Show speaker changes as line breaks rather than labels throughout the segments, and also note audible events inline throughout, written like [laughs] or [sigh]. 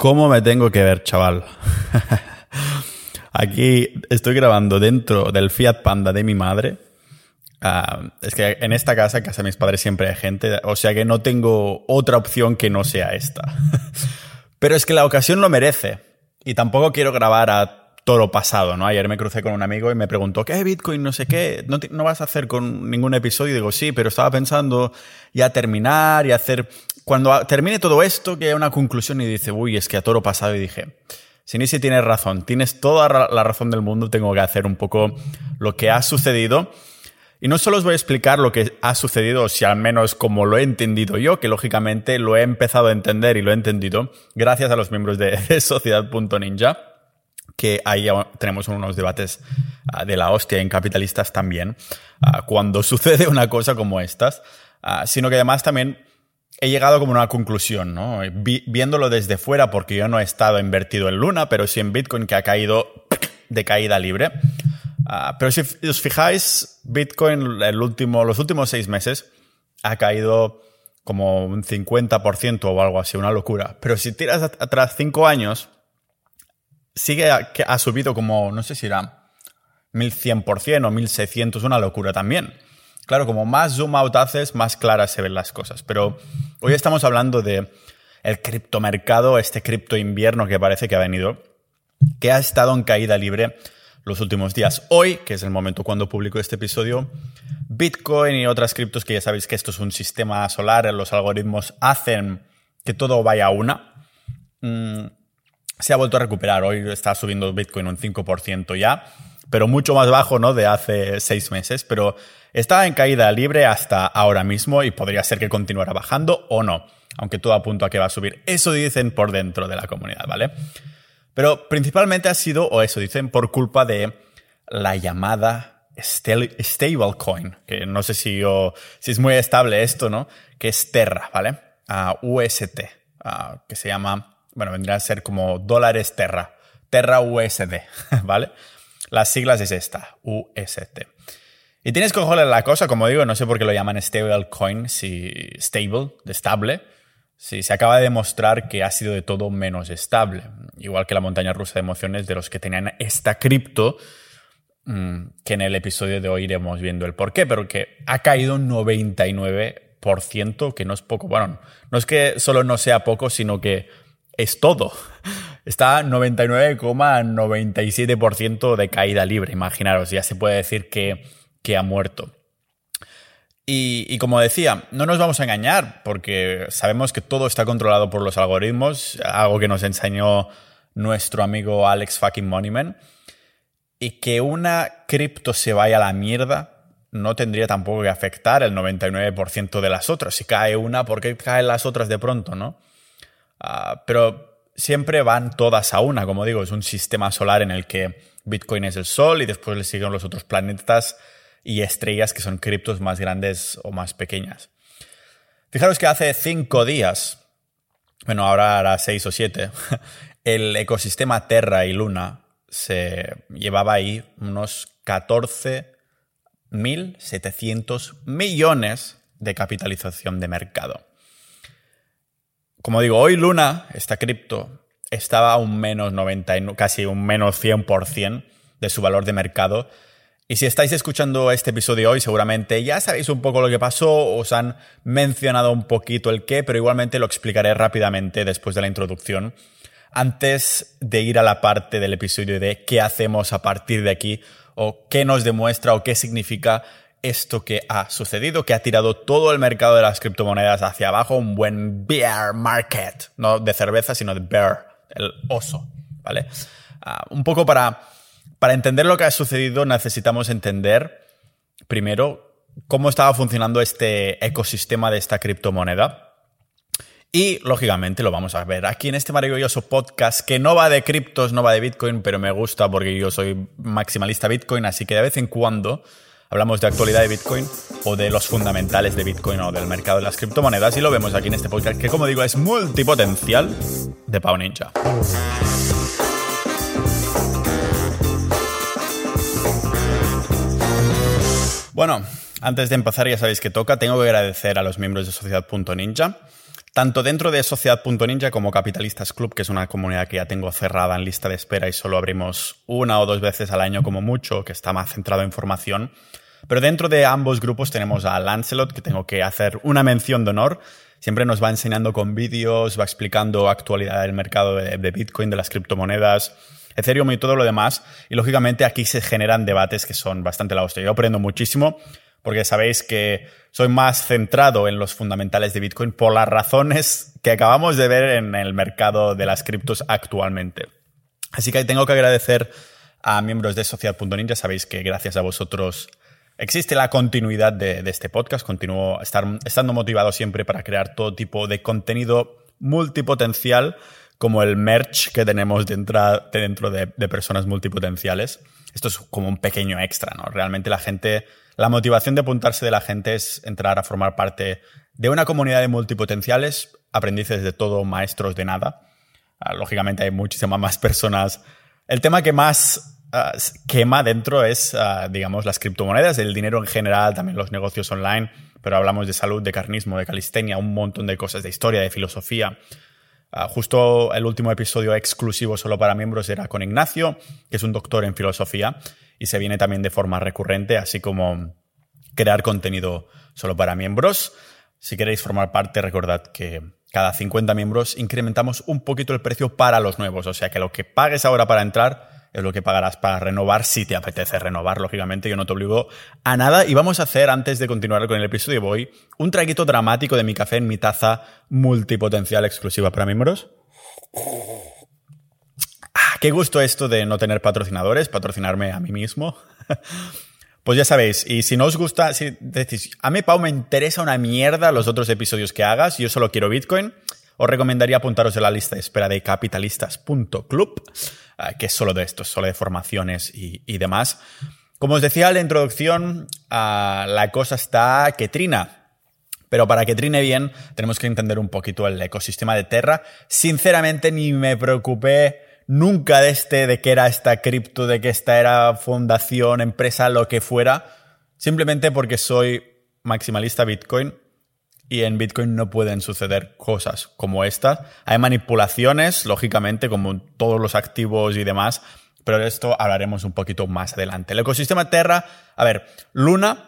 ¿Cómo me tengo que ver, chaval? [laughs] Aquí estoy grabando dentro del Fiat Panda de mi madre. Ah, es que en esta casa, casa de mis padres, siempre hay gente, o sea que no tengo otra opción que no sea esta. [laughs] Pero es que la ocasión lo merece. Y tampoco quiero grabar a toro pasado, ¿no? Ayer me crucé con un amigo y me preguntó, ¿qué Bitcoin? No sé qué, ¿no, no vas a hacer con ningún episodio? Y digo, sí, pero estaba pensando ya terminar y hacer... Cuando termine todo esto, que haya una conclusión y dice, uy, es que a toro pasado y dije, Sinisi tienes razón, tienes toda la razón del mundo, tengo que hacer un poco lo que ha sucedido. Y no solo os voy a explicar lo que ha sucedido, si al menos como lo he entendido yo, que lógicamente lo he empezado a entender y lo he entendido gracias a los miembros de, de Sociedad.ninja, que ahí tenemos unos debates ah, de la hostia en capitalistas también, ah, cuando [laughs] sucede una cosa como estas, ah, sino que además también he llegado como a una conclusión, ¿no? viéndolo desde fuera, porque yo no he estado invertido en Luna, pero sí en Bitcoin, que ha caído de caída libre. Ah, pero si os fijáis, Bitcoin los últimos seis meses ha caído como un 50% o algo así, una locura. Pero si tiras atrás cinco años, sigue que ha subido como, no sé si era 1100% o 1600, una locura también. Claro, como más zoom out haces, más claras se ven las cosas. Pero hoy estamos hablando de el criptomercado, este cripto invierno que parece que ha venido, que ha estado en caída libre los últimos días. Hoy, que es el momento cuando publico este episodio, Bitcoin y otras criptos, que ya sabéis que esto es un sistema solar, los algoritmos hacen que todo vaya a una, mm, se ha vuelto a recuperar. Hoy está subiendo Bitcoin un 5% ya, pero mucho más bajo ¿no? de hace seis meses. Pero Está en caída libre hasta ahora mismo y podría ser que continuara bajando o no, aunque todo apunta a que va a subir. Eso dicen por dentro de la comunidad, ¿vale? Pero principalmente ha sido, o eso dicen, por culpa de la llamada stablecoin, que no sé si, si es muy estable esto, ¿no? Que es Terra, ¿vale? UST, que se llama, bueno, vendría a ser como dólares Terra, Terra USD, [laughs] ¿vale? Las siglas es esta, UST. Y tienes que cogerle la cosa, como digo, no sé por qué lo llaman stablecoin, si stable, de estable, si se acaba de demostrar que ha sido de todo menos estable. Igual que la montaña rusa de emociones de los que tenían esta cripto, mm, que en el episodio de hoy iremos viendo el por qué, pero que ha caído un 99%, que no es poco. Bueno, no es que solo no sea poco, sino que es todo. Está 99,97% de caída libre. Imaginaros, ya se puede decir que que ha muerto. Y, como decía, no nos vamos a engañar porque sabemos que todo está controlado por los algoritmos, algo que nos enseñó nuestro amigo Alex fucking Moneyman, y que una cripto se vaya a la mierda no tendría tampoco que afectar el 99% de las otras. Si cae una, ¿por qué caen las otras de pronto, no? Ah, pero siempre van todas a una, como digo, es un sistema solar en el que Bitcoin es el Sol y después le siguen los otros planetas y estrellas que son criptos más grandes o más pequeñas. Fijaros que hace cinco días, bueno, ahora hará seis o siete, [laughs] el ecosistema Terra y Luna se llevaba ahí unos 14.700 millones de capitalización de mercado. Como digo, hoy Luna, esta cripto, estaba a un menos 90, casi un menos 100% de su valor de mercado. Y si estáis escuchando este episodio hoy, seguramente ya sabéis un poco lo que pasó, os han mencionado un poquito el qué, pero igualmente lo explicaré rápidamente después de la introducción, antes de ir a la parte del episodio de qué hacemos a partir de aquí, o qué nos demuestra o qué significa esto que ha sucedido, que ha tirado todo el mercado de las criptomonedas hacia abajo, un buen bear market, no de cerveza, sino de bear, el oso, ¿vale? Ah, un poco para para entender lo que ha sucedido necesitamos entender, primero, cómo estaba funcionando este ecosistema de esta criptomoneda. Y, lógicamente, lo vamos a ver aquí en este maravilloso podcast que no va de criptos, no va de Bitcoin, pero me gusta porque yo soy maximalista Bitcoin, así que de vez en cuando hablamos de actualidad de Bitcoin o de los fundamentales de Bitcoin o del mercado de las criptomonedas y lo vemos aquí en este podcast que, como digo, es multipotencial de Pau Ninja. Bueno, antes de empezar ya sabéis que toca, tengo que agradecer a los miembros de Sociedad.ninja. tanto dentro de Sociedad.ninja como Capitalistas Club, que es una comunidad que ya tengo cerrada en lista de espera y solo abrimos una o dos veces al año como mucho, que está más centrado en formación. Pero dentro de ambos grupos tenemos a Lancelot, que tengo que hacer una mención de honor. Siempre nos va enseñando con vídeos, va explicando actualidad del mercado de, Bitcoin, de las criptomonedas, Ethereum y todo lo demás. Y lógicamente aquí se generan debates que son bastante la hostia. Yo aprendo muchísimo porque sabéis que soy más centrado en los fundamentales de Bitcoin por las razones que acabamos de ver en el mercado de las criptos actualmente. Así que tengo que agradecer a miembros de Sociedad.ninja. Sabéis que gracias a vosotros existe la continuidad de, este podcast. Continúo estar, estando motivado siempre para crear todo tipo de contenido multipotencial, como el merch que tenemos dentro, dentro de, de personas multipotenciales. Esto es como un pequeño extra, ¿no? Realmente la gente la motivación de apuntarse de la gente es entrar a formar parte de una comunidad de multipotenciales, aprendices de todo, maestros de nada. Ah, lógicamente hay muchísimas más personas. El tema que más ah, quema dentro es, ah, digamos, las criptomonedas, el dinero en general, también los negocios online, pero hablamos de salud, de carnismo, de calistenia, un montón de cosas, de historia, de filosofía. Justo el último episodio exclusivo solo para miembros era con Ignacio, que es un doctor en filosofía, y se viene también de forma recurrente, así como crear contenido solo para miembros. Si queréis formar parte, recordad que cada 50 miembros incrementamos un poquito el precio para los nuevos, o sea que lo que pagues ahora para entrar es lo que pagarás para renovar si te apetece renovar, lógicamente yo no te obligo a nada y vamos a hacer antes de continuar con el episodio hoy un traguito dramático de mi café en mi taza multipotencial exclusiva para miembros. Ah, qué gusto esto de no tener patrocinadores, patrocinarme a mí mismo. [laughs] Pues ya sabéis, y si no os gusta, si decís, a mí Pau me interesa una mierda los otros episodios que hagas, yo solo quiero Bitcoin, os recomendaría apuntaros a la lista de espera de capitalistas.club, ah, que es solo de esto, solo de formaciones y, demás. Como os decía en la introducción, ah, la cosa está que trina. Pero para que trine bien, tenemos que entender un poquito el ecosistema de Terra. Sinceramente, ni me preocupé nunca de este, de que era esta cripto, de que esta era fundación, empresa, lo que fuera, simplemente porque soy maximalista Bitcoin y en Bitcoin no pueden suceder cosas como estas. Hay manipulaciones, lógicamente, como todos los activos y demás, pero de esto hablaremos un poquito más adelante. El ecosistema Terra, a ver, Luna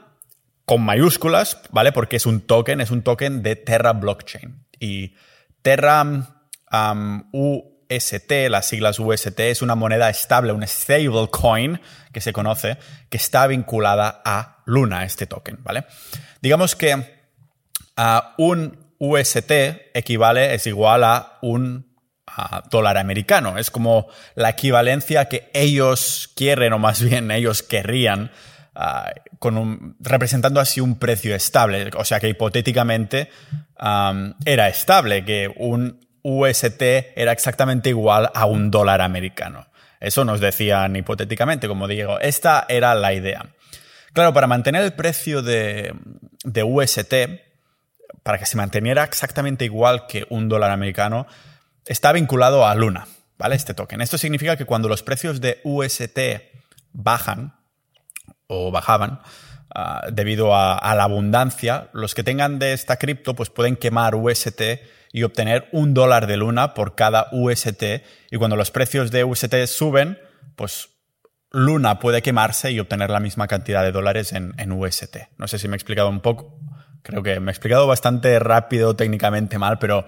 con mayúsculas, ¿vale? Porque es un token, es un token de Terra Blockchain. Y Terra um, UST, las siglas UST, es una moneda estable, un stablecoin que se conoce, que está vinculada a Luna, este token, ¿vale? Digamos que un UST equivale, es igual a un dólar americano. Es como la equivalencia que ellos quieren, o más bien ellos querrían, con representando así un precio estable. O sea que hipotéticamente era estable, que un UST era exactamente igual a un dólar americano. Eso nos decían hipotéticamente, como digo, esta era la idea. Claro, para mantener el precio de, UST, para que se manteniera exactamente igual que un dólar americano, está vinculado a Luna, ¿vale? Este token. Esto significa que cuando los precios de UST bajan o bajaban, ah, debido a, a, la abundancia, los que tengan de esta cripto pues pueden quemar UST y obtener un dólar de Luna por cada UST. Y cuando los precios de UST suben, pues Luna puede quemarse y obtener la misma cantidad de dólares en, UST. No sé si me he explicado un poco. Creo que me he explicado bastante rápido, técnicamente mal, pero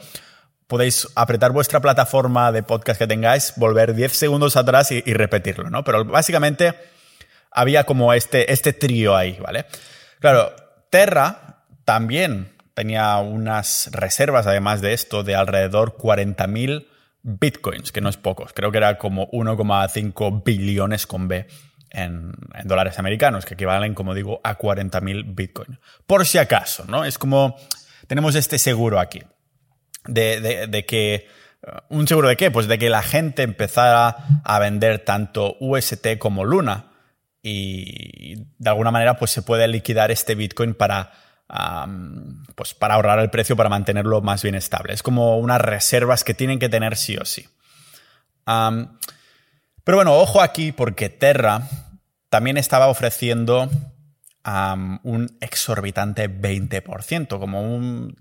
podéis apretar vuestra plataforma de podcast que tengáis, volver 10 segundos atrás y, repetirlo, ¿no? Pero básicamente había como este, este trío ahí, ¿vale? Claro, Terra también tenía unas reservas, además de esto, de alrededor 40.000 bitcoins, que no es pocos. Creo que era como 1,5 billones con B en, dólares americanos, que equivalen, como digo, a 40.000 bitcoins. Por si acaso, ¿no? Es como, tenemos este seguro aquí, de, de que... Uh, ¿Un seguro de qué? Pues de que la gente empezara a vender tanto UST como Luna y de alguna manera pues se puede liquidar este Bitcoin para pues para ahorrar el precio, para mantenerlo más bien estable. Es como unas reservas que tienen que tener sí o sí. Pero bueno, ojo aquí porque Terra también estaba ofreciendo un exorbitante 20%, como un,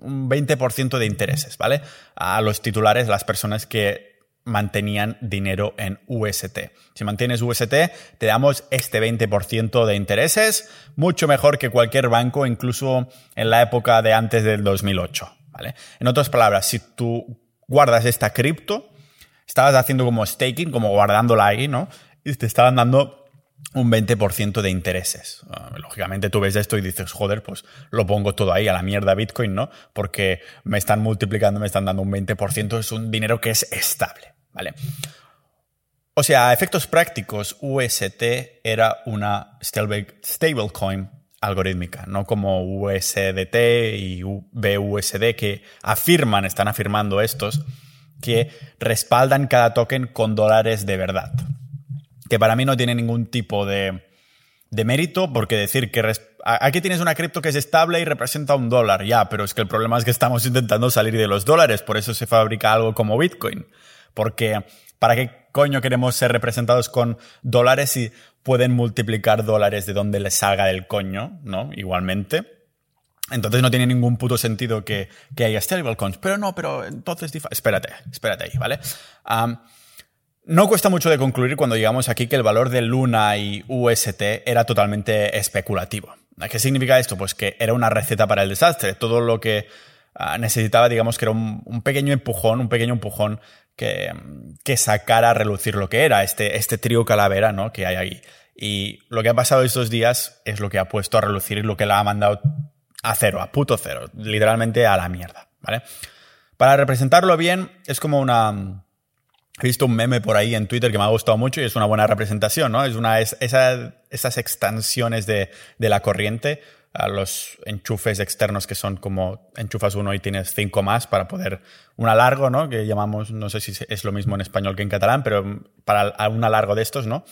un 20% de intereses, ¿vale? A los titulares, las personas que mantenían dinero en UST. Si mantienes UST, te damos este 20% de intereses, mucho mejor que cualquier banco, incluso en la época de antes del 2008. ¿vale? En otras palabras, si tú guardas esta cripto, estabas haciendo como staking, como guardándola ahí, ¿no? Y te estaban dando un 20% de intereses. Ah, lógicamente tú ves esto y dices, joder, pues lo pongo todo ahí a la mierda Bitcoin, ¿no? Porque me están multiplicando, me están dando un 20%, es un dinero que es estable, ¿vale? O sea, a efectos prácticos, UST era una stablecoin algorítmica, no como USDT y BUSD que afirman, están afirmando estos, que respaldan cada token con dólares de verdad que para mí no tiene ningún tipo de, mérito, porque decir que aquí tienes una cripto que es estable y representa un dólar, ya, pero es que el problema es que estamos intentando salir de los dólares, por eso se fabrica algo como Bitcoin. Porque, ¿para qué coño queremos ser representados con dólares si pueden multiplicar dólares de donde les salga del coño, ¿no? Igualmente. Entonces no tiene ningún puto sentido que, que haya stablecoins. Pero no, pero entonces... Espérate, espérate ahí, ¿vale? No cuesta mucho de concluir cuando llegamos aquí que el valor de Luna y UST era totalmente especulativo. ¿Qué significa esto? Pues que era una receta para el desastre. Todo lo que ah, necesitaba, digamos que era un, pequeño empujón, un pequeño empujón que, que, sacara a relucir lo que era este, este trío calavera ¿no? que hay ahí. Y lo que ha pasado estos días es lo que ha puesto a relucir y lo que la ha mandado a cero, a puto cero, literalmente a la mierda. ¿vale? Para representarlo bien, es como una He visto un meme por ahí en Twitter que me ha gustado mucho y es una buena representación, ¿no? Es una, es, esas extensiones de, de, la corriente, a los enchufes externos que son como enchufas uno y tienes cinco más para poder, una largo, ¿no? Que llamamos, no sé si es lo mismo en español que en catalán, pero para un largo de estos, ¿no?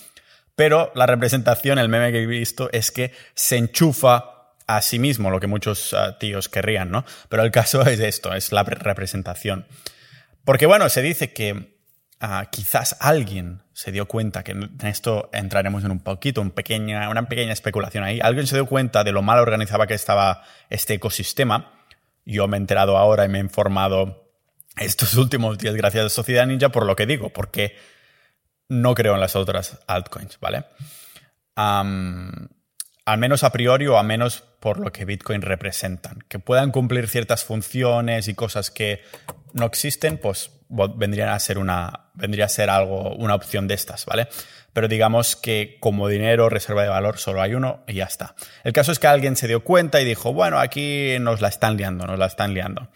Pero la representación, el meme que he visto es que se enchufa a sí mismo, lo que muchos ah, tíos querrían, ¿no? Pero el caso es esto, es la representación. Porque bueno, se dice que Ah, quizás alguien se dio cuenta, que en esto entraremos en un poquito, una pequeña especulación ahí, alguien se dio cuenta de lo mal organizado que estaba este ecosistema. Yo me he enterado ahora y me he informado estos [laughs] últimos días gracias a Sociedad Ninja por lo que digo, porque no creo en las otras altcoins, ¿vale? Al menos a priori o a menos por lo que Bitcoin representan. Que puedan cumplir ciertas funciones y cosas que no existen, pues vendría a ser una, vendría a ser algo, una opción de estas, ¿vale? Pero digamos que como dinero, reserva de valor, solo hay uno y ya está. El caso es que alguien se dio cuenta y dijo, bueno, aquí nos la están liando, nos la están liando.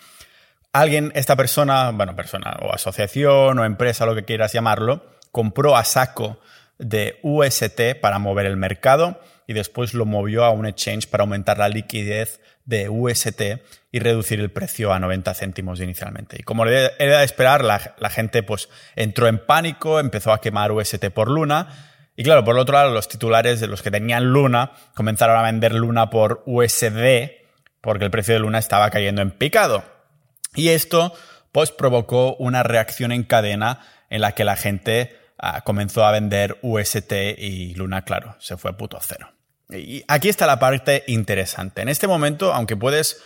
Alguien, esta persona, bueno, persona o asociación o empresa, lo que quieras llamarlo, compró a saco de UST para mover el mercado y después lo movió a un exchange para aumentar la liquidez de UST y reducir el precio a 90 céntimos inicialmente. Y como era de esperar, la, gente pues entró en pánico, empezó a quemar UST por Luna. Y claro, por otro lado, los titulares de los que tenían Luna comenzaron a vender Luna por USD porque el precio de Luna estaba cayendo en picado. Y esto pues provocó una reacción en cadena en la que la gente ah, comenzó a vender UST y Luna, claro, se fue a puto cero. Y aquí está la parte interesante. En este momento, aunque puedes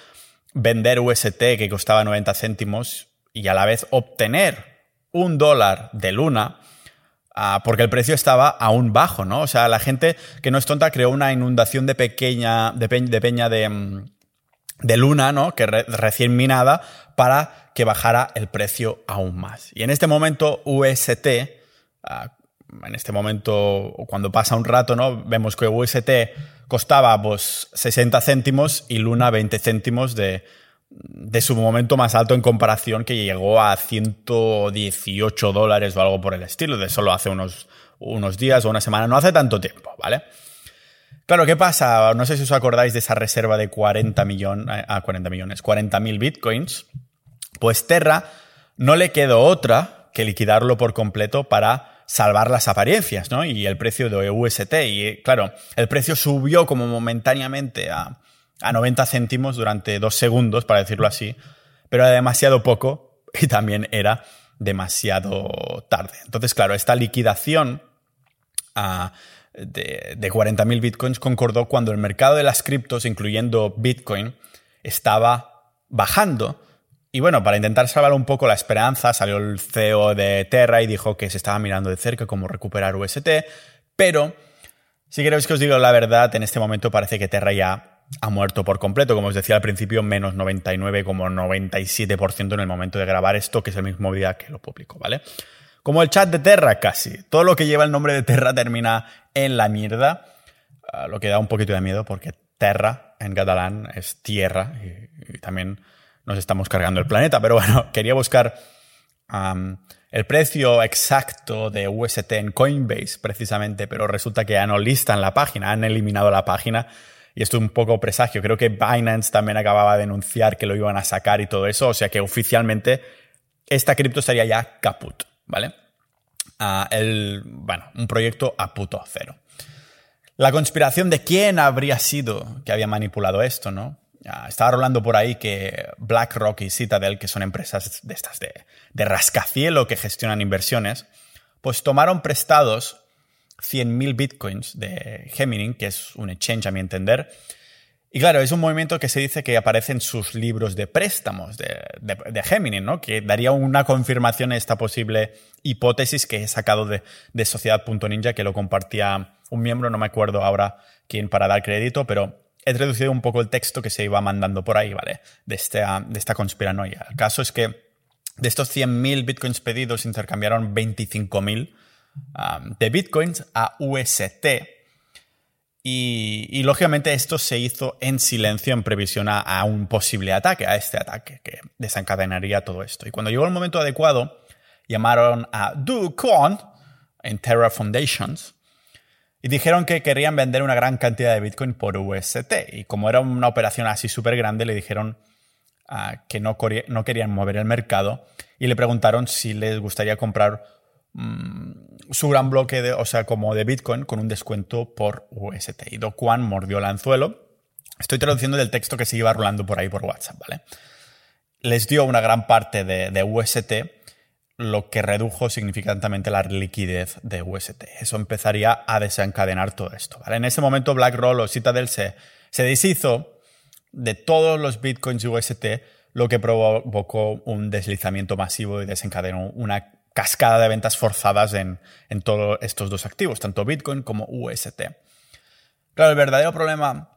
vender UST que costaba 90 céntimos y a la vez obtener un dólar de Luna, ah, porque el precio estaba aún bajo, ¿no? O sea, la gente que no es tonta creó una inundación de pequeña, de, peña de, mm, de Luna, ¿no? Que recién minada para que bajara el precio aún más. Y en este momento UST, en este momento, cuando pasa un rato, ¿no? Vemos que UST costaba pues, 60 céntimos y Luna 20 céntimos de, de su momento más alto en comparación, que llegó a 118 dólares o algo por el estilo, de solo hace unos, unos días o una semana, no hace tanto tiempo, ¿vale? Claro, ¿qué pasa? No sé si os acordáis de esa reserva de 40 millones, a 40 millones, 40 mil bitcoins. Pues Terra no le quedó otra que liquidarlo por completo para salvar las apariencias, ¿no? Y el precio de UST. Y claro, el precio subió como momentáneamente a, a 90 céntimos durante dos segundos, para decirlo así, pero era demasiado poco [laughs] y también era demasiado tarde. Entonces, claro, esta liquidación ah, de, de 40.000 bitcoins concordó cuando el mercado de las criptos, incluyendo Bitcoin, estaba bajando. Y bueno, para intentar salvar un poco la esperanza, salió el CEO de Terra y dijo que se estaba mirando de cerca cómo recuperar UST, pero si queréis que os diga la verdad, en este momento parece que Terra ya ha muerto por completo, como os decía al principio, menos 99,97% en el momento de grabar esto, que es el mismo día que lo publico, ¿vale? Como el chat de Terra casi. Todo lo que lleva el nombre de Terra termina en la mierda, ah, lo que da un poquito de miedo porque Terra en catalán es tierra y, también nos estamos cargando el planeta, pero bueno, [laughs] quería buscar el precio exacto de UST en Coinbase precisamente, pero resulta que ya no listan la página, han eliminado la página y esto es un poco presagio. Creo que Binance también acababa de anunciar que lo iban a sacar y todo eso, o sea que oficialmente esta cripto estaría ya caput, ¿vale? Ah, el, bueno, un proyecto a puto cero. La conspiración de quién habría sido que había manipulado esto, ¿no? Estaba rolando por ahí que BlackRock y Citadel, que son empresas de estas de, de rascacielo que gestionan inversiones, pues tomaron prestados 100.000 bitcoins de Gemini, que es un exchange a mi entender. Y claro, es un movimiento que se dice que aparece en sus libros de préstamos de, de, Gemini, ¿no? Que daría una confirmación a esta posible hipótesis que he sacado de, de Sociedad.ninja, que lo compartía un miembro, no me acuerdo ahora quién para dar crédito, pero he traducido un poco el texto que se iba mandando por ahí, ¿vale? De esta, de esta conspiranoia. El caso es que de estos 100.000 bitcoins pedidos intercambiaron 25.000 um, de bitcoins a UST. Y, lógicamente esto se hizo en silencio en previsión a, un posible ataque, a este ataque que desencadenaría todo esto. Y cuando llegó el momento adecuado, llamaron a Do en Terra Foundations y dijeron que querían vender una gran cantidad de Bitcoin por UST. Y como era una operación así súper grande, le dijeron ah, que no, querían mover el mercado y le preguntaron si les gustaría comprar mm, su gran bloque, de, o sea, como de Bitcoin con un descuento por UST. Y Do Kwon mordió el anzuelo. Estoy traduciendo del texto que se iba rolando por ahí por WhatsApp, ¿vale? Les dio una gran parte de, de UST lo que redujo significativamente la liquidez de UST. Eso empezaría a desencadenar todo esto. En ese momento BlackRock o Citadel se, deshizo de todos los bitcoins UST, lo que provocó un deslizamiento masivo y desencadenó una cascada de ventas forzadas en, en todos estos dos activos, tanto Bitcoin como UST. Claro, el verdadero problema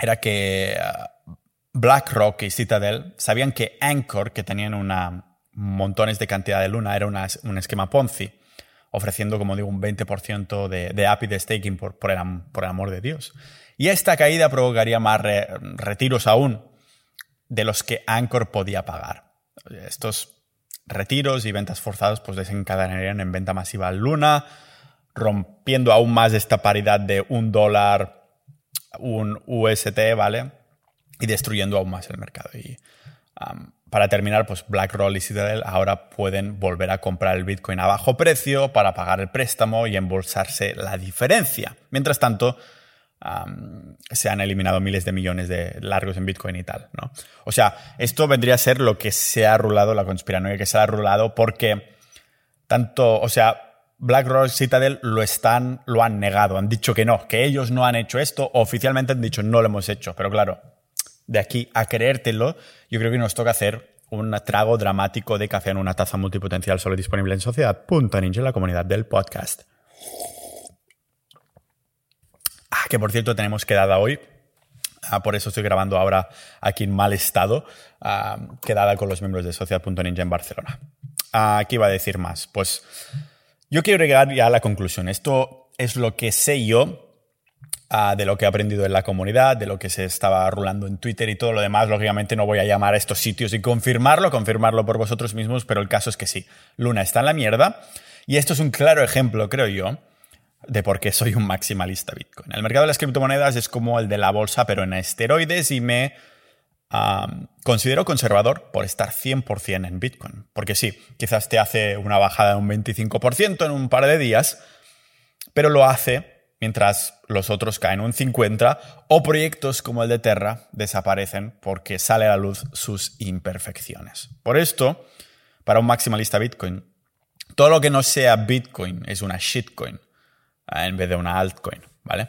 era que uh, BlackRock y Citadel sabían que Anchor, que tenían una, montones de cantidad de luna, era un esquema Ponzi, ofreciendo, como digo, un 20% de, de API de staking por, por, el, amor de Dios. Y esta caída provocaría más retiros aún de los que Anchor podía pagar. Estos retiros y ventas forzadas pues desencadenarían en venta masiva Luna, rompiendo aún más esta paridad de un dólar, un UST, ¿vale? Y destruyendo aún más el mercado. Y para terminar, pues BlackRock y Citadel ahora pueden volver a comprar el Bitcoin a bajo precio para pagar el préstamo y embolsarse la diferencia. Mientras tanto, se han eliminado miles de millones de largos en Bitcoin y tal, ¿no? O sea, esto vendría a ser lo que se ha rulado, la conspiranoia que se ha rulado, porque tanto, o sea, BlackRock y Citadel lo están, lo han negado, han dicho que no, que ellos no han hecho esto, oficialmente han dicho no lo hemos hecho, pero claro, de aquí a creértelo, yo creo que nos toca hacer un trago dramático de café en una taza multipotencial solo disponible en Sociedad.ninja la comunidad del podcast. Ah, que por cierto tenemos quedada hoy. Ah, por eso estoy grabando ahora aquí en mal estado. Ah, quedada con los miembros de Sociedad.ninja en Barcelona. Ah, ¿Qué iba a decir más? Pues yo quiero llegar ya a la conclusión. Esto es lo que sé yo de lo que he aprendido en la comunidad, de lo que se estaba rulando en Twitter y todo lo demás. Lógicamente no voy a llamar a estos sitios y confirmarlo, confirmarlo por vosotros mismos, pero el caso es que sí, Luna está en la mierda y esto es un claro ejemplo, creo yo, de por qué soy un maximalista Bitcoin. El mercado de las criptomonedas es como el de la bolsa, pero en esteroides y me considero conservador por estar 100% en Bitcoin. Porque sí, quizás te hace una bajada de un 25% en un par de días, pero lo hace mientras los otros caen un 50, o proyectos como el de Terra desaparecen porque sale a la luz sus imperfecciones. Por esto, para un maximalista Bitcoin, todo lo que no sea Bitcoin es una shitcoin eh, en vez de una altcoin. ¿vale?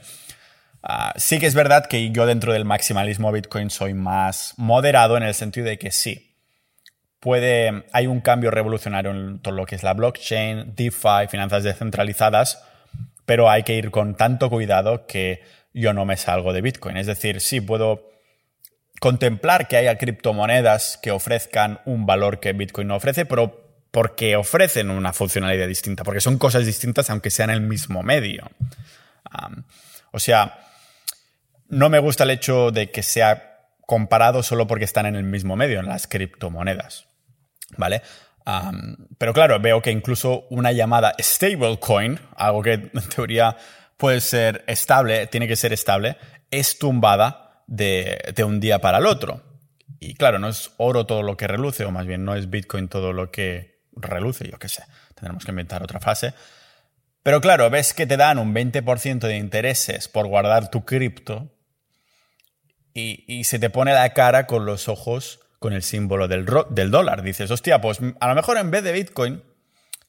Ah, sí que es verdad que yo dentro del maximalismo Bitcoin soy más moderado en el sentido de que sí, puede, hay un cambio revolucionario en todo lo que es la blockchain, DeFi, finanzas descentralizadas, pero hay que ir con tanto cuidado que yo no me salgo de Bitcoin. Es decir, sí puedo contemplar que haya criptomonedas que ofrezcan un valor que Bitcoin no ofrece, pero porque ofrecen una funcionalidad distinta, porque son cosas distintas aunque sean el mismo medio. o sea, no me gusta el hecho de que sea comparado solo porque están en el mismo medio, en las criptomonedas. ¿Vale? Pero claro, veo que incluso una llamada stablecoin, algo que en teoría puede ser estable, tiene que ser estable, es tumbada de, de un día para el otro. Y claro, no es oro todo lo que reluce, o más bien no es Bitcoin todo lo que reluce, yo qué sé. Tendremos que inventar otra frase. Pero claro, ves que te dan un 20% de intereses por guardar tu cripto y, se te pone la cara con los ojos con el símbolo del, del dólar. Dices, hostia, pues a lo mejor en vez de Bitcoin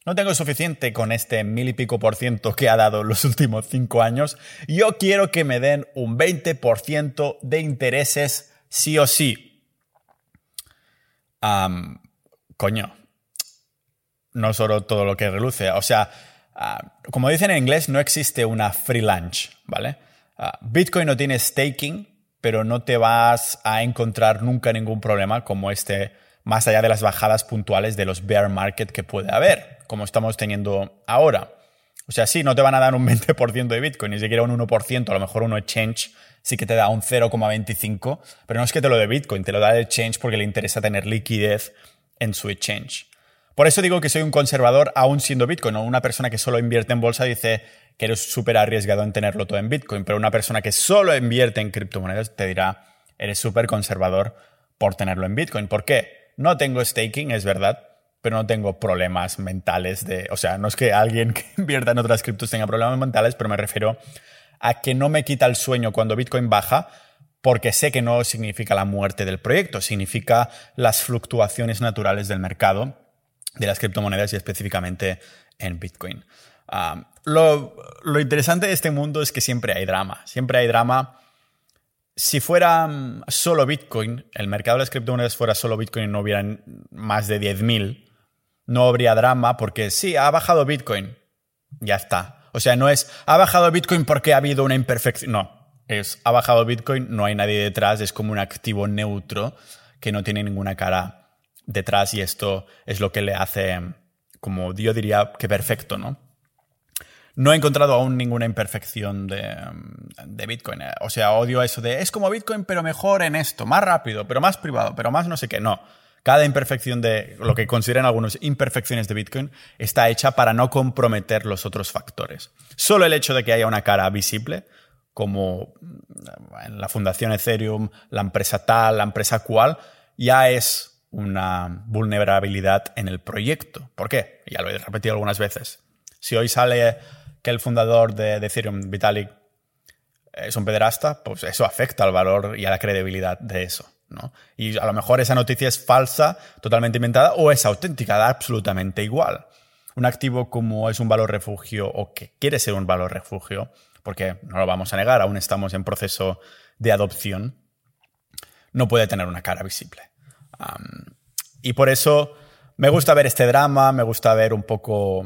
no tengo suficiente con este mil y pico por ciento que ha dado los últimos cinco años. Yo quiero que me den un 20% de intereses sí o sí. coño, no solo todo lo que reluce. O sea, ah, como dicen en inglés, no existe una free lunch, ¿vale? Ah, Bitcoin no tiene staking, pero no te vas a encontrar nunca ningún problema como este, más allá de las bajadas puntuales de los bear market que puede haber, como estamos teniendo ahora. O sea, sí, no te van a dar un [laughs] 20% de Bitcoin, ni siquiera un 1%, a lo mejor un exchange sí que te da un 0,25, pero no es que te lo dé Bitcoin, te lo da el exchange porque le interesa tener liquidez en su exchange. Por eso digo que soy un conservador aún siendo Bitcoin, o una persona que solo invierte en bolsa dice que eres súper arriesgado en tenerlo todo en Bitcoin, pero una persona que solo invierte en criptomonedas te dirá, eres súper conservador por tenerlo en Bitcoin. ¿Por qué? No tengo staking, es verdad, pero no tengo problemas mentales de, o sea, no es que alguien que [laughs] invierta en otras criptos tenga problemas mentales, pero me refiero a que no me quita el sueño cuando Bitcoin baja, porque sé que no significa la muerte del proyecto, significa las fluctuaciones naturales del mercado de las criptomonedas y específicamente en Bitcoin. Lo, interesante de este mundo es que siempre hay drama, siempre hay drama. Si fuera mm, solo Bitcoin, el mercado de las criptomonedas fuera solo Bitcoin y no hubieran más de 10.000, no habría drama porque sí, ha bajado Bitcoin, ya está. O sea, no es, ha bajado Bitcoin porque ha habido una imperfección, no, es, ha bajado Bitcoin, no hay nadie detrás, es como un activo neutro que no tiene ninguna cara detrás y esto es lo que le hace, como yo diría, que perfecto, ¿no? No he encontrado aún ninguna imperfección de, de, Bitcoin. O sea, odio eso de es como Bitcoin, pero mejor en esto, más rápido, pero más privado, pero más no sé qué. No. Cada imperfección de lo que consideran algunos imperfecciones de Bitcoin está hecha para no comprometer los otros factores. Solo el hecho de que haya una cara visible, como en la fundación Ethereum, la empresa tal, la empresa cual, ya es una vulnerabilidad en el proyecto. ¿Por qué? Ya lo he repetido algunas veces. Si hoy sale que el fundador de, Ethereum, Vitalik, es un pederasta, pues eso afecta al valor y a la credibilidad de eso. ¿no? Y a lo mejor esa noticia es falsa, totalmente inventada, o es auténtica, da absolutamente igual. Un activo como es un valor refugio o que quiere ser un valor refugio, porque no lo vamos a negar, aún estamos en proceso de adopción, no puede tener una cara visible y por eso me gusta ver este drama, me gusta ver un poco...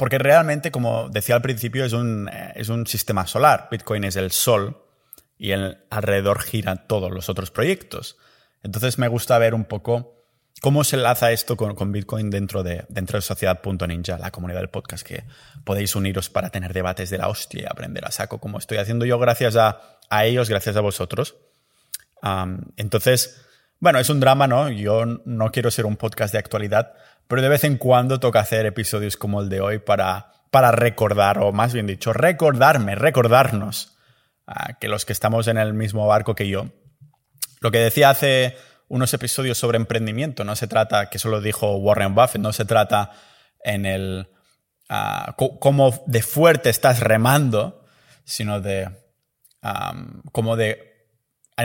Porque realmente, como decía al principio, es un, es un sistema solar. Bitcoin es el sol y alrededor giran todos los otros proyectos. Entonces me gusta ver un poco cómo se enlaza esto con, Bitcoin dentro de, dentro de Sociedad.ninja, la comunidad del podcast, que podéis uniros para tener debates de la hostia y aprender a saco, como estoy haciendo yo gracias a, a ellos, gracias a vosotros. entonces, bueno, es un drama, ¿no? Yo no quiero ser un podcast de actualidad, pero de vez en cuando toca hacer episodios como el de hoy para, para recordar, o más bien dicho, recordarme, recordarnos que los que estamos en el mismo barco que yo. Lo que decía hace unos episodios sobre emprendimiento, no se trata, que eso lo dijo Warren Buffett, no se trata en el cómo de fuerte estás remando, sino de cómo de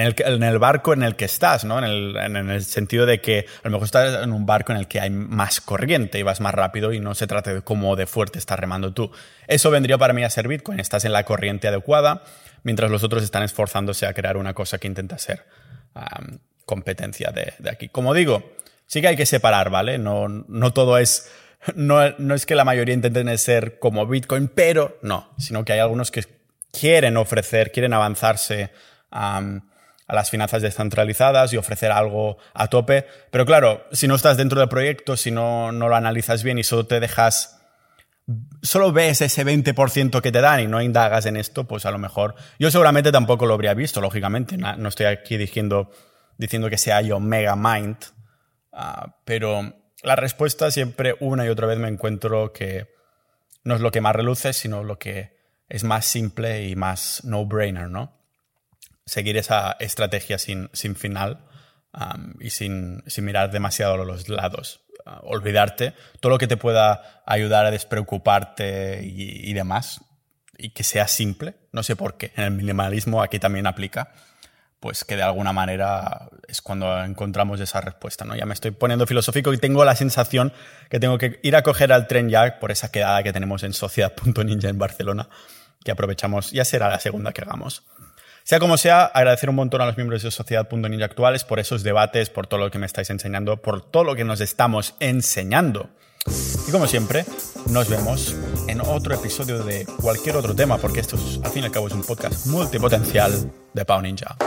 en el, barco en el que estás, ¿no? En el, en el, sentido de que a lo mejor estás en un barco en el que hay más corriente y vas más rápido y no se trata de cómo de fuerte estás remando tú. Eso vendría para mí a ser Bitcoin. Estás en la corriente adecuada mientras los otros están esforzándose a crear una cosa que intenta ser competencia de, de, aquí. Como digo, sí que hay que separar, ¿vale? No, no todo es... No, no es que la mayoría intenten ser como Bitcoin, pero no, sino que hay algunos que quieren ofrecer, quieren avanzarse a las finanzas descentralizadas y ofrecer algo a tope. Pero claro, si no estás dentro del proyecto, si no, no lo analizas bien y solo te dejas, solo ves ese 20% que te dan y no indagas en esto, pues a lo mejor yo seguramente tampoco lo habría visto, lógicamente. No estoy aquí diciendo, diciendo que sea yo mega mind, ah, pero la respuesta siempre una y otra vez me encuentro que no es lo que más reluce, sino lo que es más simple y más no-brainer, ¿no? Seguir esa estrategia sin, sin final y sin, sin, mirar demasiado los lados. Uh, olvidarte todo lo que te pueda ayudar a despreocuparte y, y demás, y que sea simple. No sé por qué. En el minimalismo aquí también aplica pues que de alguna manera es cuando encontramos esa respuesta, ¿no? Ya me estoy poniendo filosófico y tengo la sensación que tengo que ir a coger al tren ya por esa quedada que tenemos en Sociedad.ninja en Barcelona, que aprovechamos, ya será la segunda que hagamos. Sea como sea, agradecer un montón a los miembros de Sociedad.ninja actuales por esos debates, por todo lo que me estáis enseñando, por todo lo que nos estamos enseñando. Y como siempre, nos vemos en otro episodio de cualquier otro tema, porque esto al fin y al cabo es un podcast multipotencial de Pau Ninja.